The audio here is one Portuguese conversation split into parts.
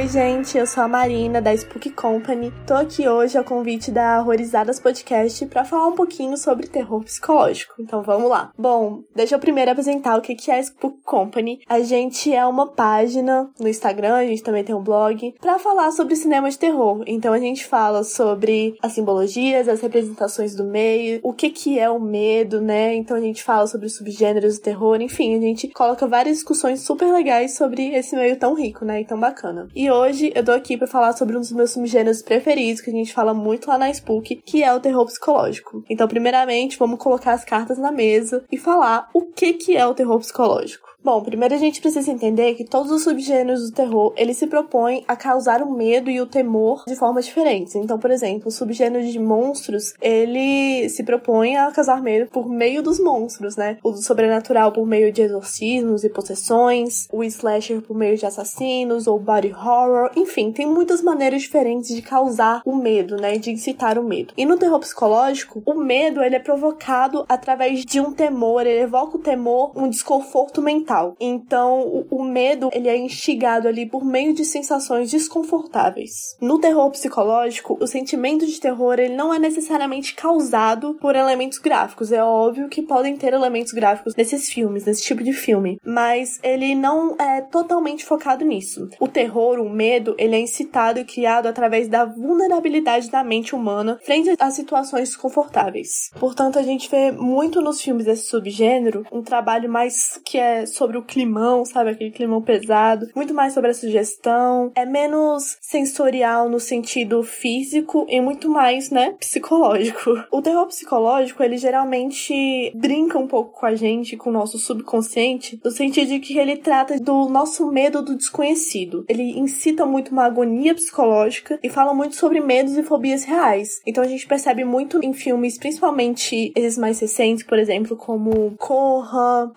Oi, gente, eu sou a Marina da Spook Company. Tô aqui hoje ao convite da Horrorizadas Podcast para falar um pouquinho sobre terror psicológico. Então vamos lá. Bom, deixa eu primeiro apresentar o que é a Spook Company. A gente é uma página no Instagram, a gente também tem um blog, para falar sobre cinema de terror. Então a gente fala sobre as simbologias, as representações do meio, o que que é o medo, né? Então a gente fala sobre os subgêneros do terror, enfim, a gente coloca várias discussões super legais sobre esse meio tão rico, né? E tão bacana. E hoje eu tô aqui para falar sobre um dos meus subgêneros preferidos, que a gente fala muito lá na Spook, que é o terror psicológico. Então, primeiramente, vamos colocar as cartas na mesa e falar o que que é o terror psicológico. Bom, primeiro a gente precisa entender que todos os subgêneros do terror, eles se propõem a causar o medo e o temor de formas diferentes. Então, por exemplo, o subgênero de monstros, ele se propõe a causar medo por meio dos monstros, né? O do sobrenatural por meio de exorcismos e possessões, o slasher por meio de assassinos ou body horror, enfim, tem muitas maneiras diferentes de causar o medo, né? De incitar o medo. E no terror psicológico, o medo, ele é provocado através de um temor, ele evoca o temor, um desconforto mental mental. Então, o, o, medo, ele é instigado ali por meio de sensações desconfortáveis. No terror psicológico, o sentimento de terror, ele não é necessariamente causado por elementos gráficos. É óbvio que podem ter elementos gráficos nesses filmes, nesse tipo de filme, mas ele não é totalmente focado nisso. O terror, o medo, ele é incitado e criado através da vulnerabilidade da mente humana frente a situações desconfortáveis. Portanto, a gente vê muito nos filmes desse subgênero um trabalho mais que é sobre o climão, sabe? Aquele climão pesado. Muito mais sobre a sugestão. É menos sensorial no sentido físico e muito mais, né, psicológico. O terror psicológico, ele geralmente brinca um pouco com a gente, com o nosso subconsciente, no sentido de que ele trata do nosso medo do desconhecido. Ele incita muito uma agonia psicológica e fala muito sobre medos e fobias reais. Então a gente percebe muito em filmes, principalmente esses mais recentes, por exemplo, como Corra,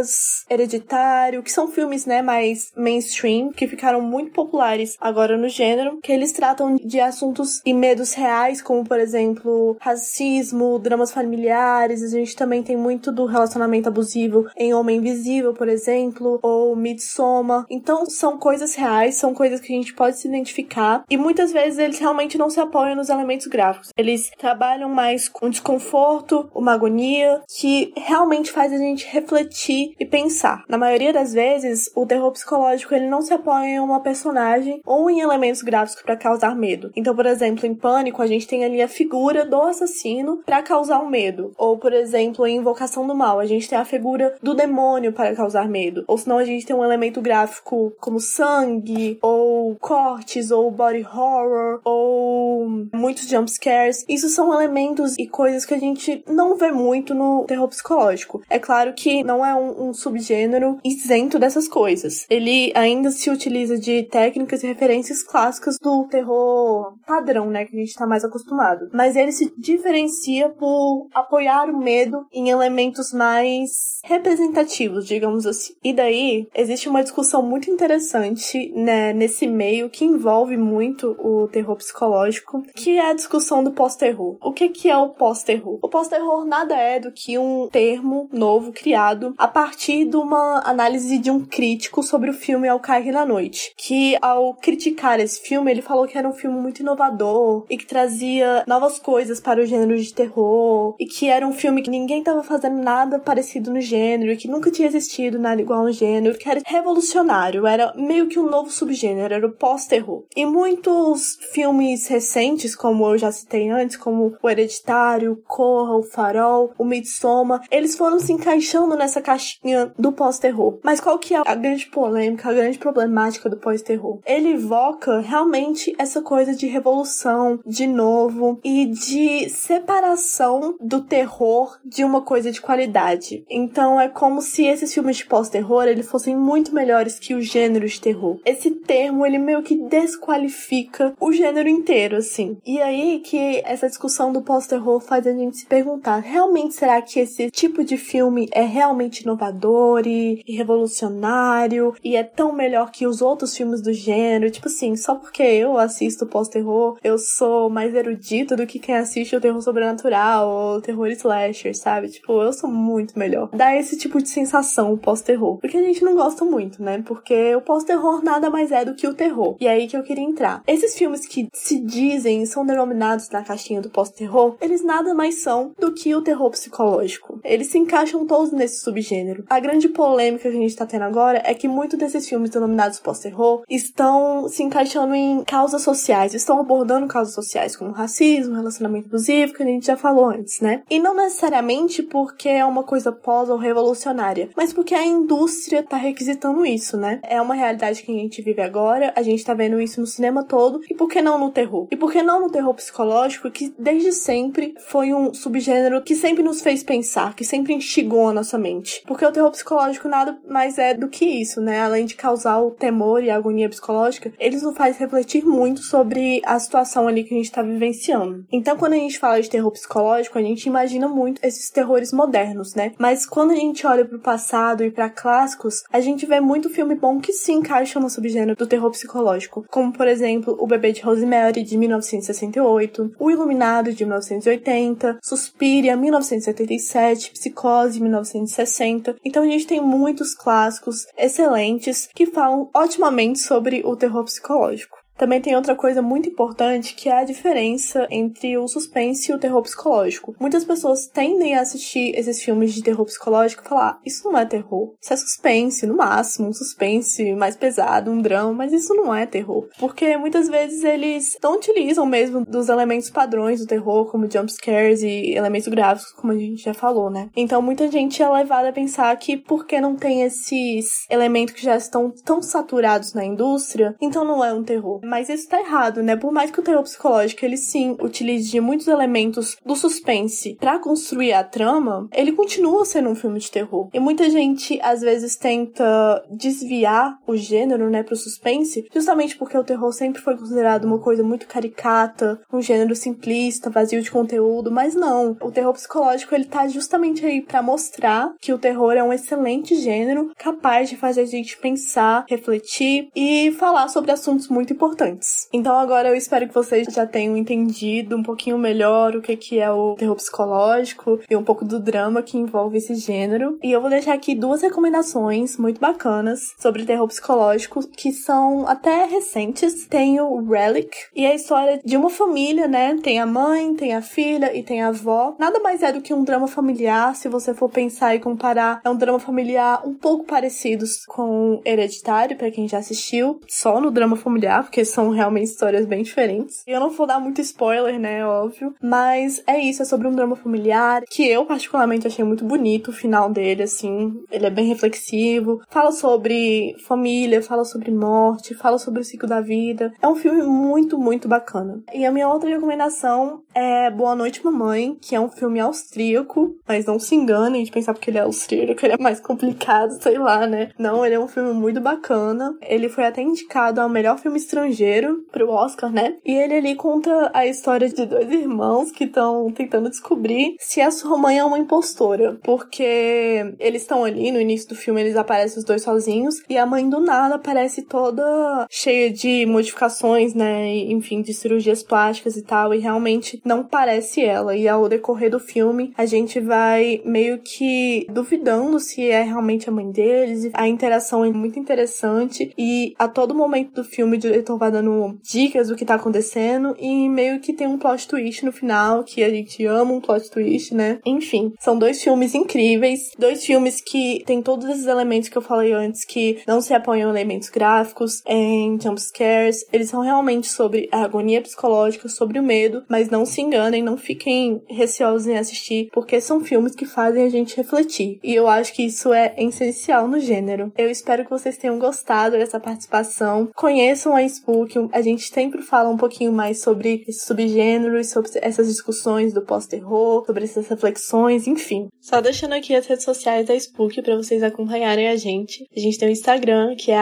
Us, Hereditário, que são filmes, né, mais mainstream, que ficaram muito populares agora no gênero, que eles tratam de assuntos e medos reais, como, por exemplo, racismo, dramas familiares, a gente também tem muito do relacionamento abusivo em Homem Invisível, por exemplo, ou Midsommar. Então, são coisas reais, são coisas que a gente pode se identificar, e muitas vezes eles realmente não se apoiam nos elementos gráficos. Eles trabalham mais com desconforto, uma agonia, que realmente faz a gente refletir e pensar Na maioria das vezes, o terror psicológico ele não se apoia em uma personagem ou em elementos gráficos para causar medo. Então, por exemplo, em Pânico, a gente tem ali a figura do assassino para causar o um medo. Ou, por exemplo, em Invocação do Mal, a gente tem a figura do demônio para causar medo. Ou senão a gente tem um elemento gráfico como sangue, ou cortes, ou body horror, ou muitos jump scares. Isso são elementos e coisas que a gente não vê muito no terror psicológico. É claro que não é um, um subgênero gênero isento dessas coisas. Ele ainda se utiliza de técnicas e referências clássicas do terror padrão, né, que a gente tá mais acostumado. Mas ele se diferencia por apoiar o medo em elementos mais representativos, digamos assim. E daí existe uma discussão muito interessante né, nesse meio que envolve muito o terror psicológico, que é a discussão do pós-terror. O que, que é o pós-terror? O pós-terror nada é do que um termo novo criado a partir de uma uma análise de um crítico sobre o filme Ao Cair na Noite, que ao criticar esse filme, ele falou que era um filme muito inovador e que trazia novas coisas para o gênero de terror e que era um filme que ninguém estava fazendo nada parecido no gênero e que nunca tinha existido nada igual no gênero, que era revolucionário, era meio que um novo subgênero, era o pós-terror. E muitos filmes recentes, como eu já citei antes, como O Hereditário, Corra, O Farol, O Midsommar, eles foram se encaixando nessa caixinha do pós-terror. Mas qual que é a grande polêmica, a grande problemática do pós-terror? Ele evoca realmente essa coisa de revolução, de novo, e de separação do terror de uma coisa de qualidade. Então é como se esses filmes de pós-terror eles fossem muito melhores que o gênero de terror. Esse termo ele meio que desqualifica o gênero inteiro, assim. E aí que essa discussão do pós-terror faz a gente se perguntar: realmente será que esse tipo de filme é realmente inovador e, e revolucionário e é tão melhor que os outros filmes do gênero? Tipo assim, só porque eu assisto pós-terror, eu sou mais erudito do que quem assiste o terror sobrenatural ou o terror slasher, sabe? Tipo, eu sou muito melhor. Dá esse tipo de sensação o pós-terror. Porque a gente não gosta muito, né? Porque o pós-terror nada mais é do que o terror. E é aí que eu queria entrar. Esses filmes que se dizem, são denominados na caixinha do pós-terror, eles nada mais são do que o terror psicológico. Eles se encaixam todos nesse subgênero. A grande polêmica que a gente tá tendo agora é que muitos desses filmes denominados pós-terror estão se encaixando em causas sociais, estão abordando causas sociais como racismo, relacionamento abusivo, que a gente já falou antes, né? E não necessariamente porque é uma coisa pós ou revolucionária, mas porque a indústria tá requisitando isso, né? É uma realidade que a gente vive agora, a gente tá vendo isso no cinema todo, e por que não no terror? E por que não no terror psicológico, que desde sempre foi um subgênero que sempre nos fez pensar, que sempre instigou a nossa mente? Porque o terror psicológico nada mais é do que isso, né? Além de causar o temor e a agonia psicológica, eles nos faz refletir muito sobre a situação ali que a gente tá vivenciando. Então, quando a gente fala de terror psicológico, a gente imagina muito esses terrores modernos, né? Mas quando a gente olha pro passado e para clássicos, a gente vê muito filme bom que se encaixa no subgênero do terror psicológico, como por exemplo, O Bebê de Rosemary de 1968, O Iluminado de 1980, Suspiria 1977, Psicose 1960. Então a gente tem muitos clássicos excelentes que falam otimamente sobre o terror psicológico. Também tem outra coisa muito importante que é a diferença entre o suspense e o terror psicológico. Muitas pessoas tendem a assistir esses filmes de terror psicológico e falar: isso não é terror, isso é suspense, no máximo, um suspense mais pesado, um drama, mas isso não é terror. Porque muitas vezes eles não utilizam mesmo dos elementos padrões do terror, como jump scares e elementos gráficos, como a gente já falou, né? Então muita gente é levada a pensar que porque não tem esses elementos que já estão tão saturados na indústria, então não é um terror mas isso tá errado, né? Por mais que o terror psicológico ele sim utilize muitos elementos do suspense para construir a trama, ele continua sendo um filme de terror. E muita gente às vezes tenta desviar o gênero, né, pro suspense, justamente porque o terror sempre foi considerado uma coisa muito caricata, um gênero simplista, vazio de conteúdo, mas não. O terror psicológico ele tá justamente aí para mostrar que o terror é um excelente gênero capaz de fazer a gente pensar, refletir e falar sobre assuntos muito importantes importantes. Então agora eu espero que vocês já tenham entendido um pouquinho melhor o que, que é o terror psicológico e um pouco do drama que envolve esse gênero. E eu vou deixar aqui duas recomendações muito bacanas sobre terror psicológico que são até recentes. Tem o Relic e é a história de uma família, né? Tem a mãe, tem a filha e tem a avó. Nada mais é do que um drama familiar, se você for pensar e comparar, é um drama familiar um pouco parecido com Hereditário, para quem já assistiu, só no drama familiar, porque são realmente histórias bem diferentes. Eu não vou dar muito spoiler, né, óbvio, mas é isso, é sobre um drama familiar que eu particularmente achei muito bonito o final dele, assim, ele é bem reflexivo, fala sobre família, fala sobre morte, fala sobre o ciclo da vida. É um filme muito, muito bacana. E a minha outra recomendação é Boa Noite Mamãe, que é um filme austríaco, mas não se enganem de pensar porque ele é austríaco, ele é mais complicado, sei lá, né? Não, ele é um filme muito bacana. Ele foi até indicado ao melhor filme estrangeiro estrangeiro pro Oscar, né? E ele ali conta a história de dois irmãos que estão tentando descobrir se a sua mãe é uma impostora. Porque eles estão ali, no início do filme, eles aparecem os dois sozinhos, e a mãe do nada aparece toda cheia de modificações, né? Enfim, de cirurgias plásticas e tal, e realmente não parece ela. E ao decorrer do filme, a gente vai meio que duvidando se é realmente a mãe deles. A interação é muito interessante, e a todo momento do filme, o diretor vai dando dicas do que tá acontecendo e meio que tem um plot twist no final, que a gente ama um plot twist, né? Enfim, são dois filmes incríveis, dois filmes que tem todos esses elementos que eu falei antes, que não se apoiam em elementos gráficos, em jumpscares, eles são realmente sobre a agonia psicológica, sobre o medo, mas não se enganem, não fiquem receosos em assistir, porque são filmes que fazem a gente refletir. E eu acho que isso é essencial no gênero. Eu espero que vocês tenham gostado dessa participação. Conheçam a Spook, a gente sempre fala um pouquinho mais sobre esses subgêneros, sobre essas discussões do pós-terror, sobre essas reflexões, enfim. Só deixando aqui as redes sociais da Spook para vocês acompanharem a gente. A gente tem o Instagram, que é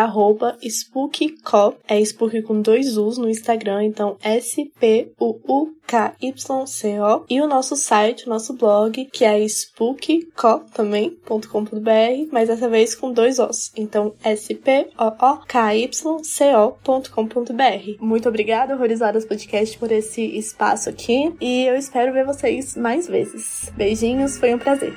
SpookCo, é Spook com dois U's no Instagram, então S-P-U-U-K-Y-C-O. E o nosso site, o nosso blog, que é spookco também.com.br, mas dessa vez com dois Os. Então S-P-O-O-K-Y-C-O.com.br. Muito obrigada, Horrorizadas Podcast, por esse espaço aqui e eu espero ver vocês mais vezes. Beijinhos, foi um prazer.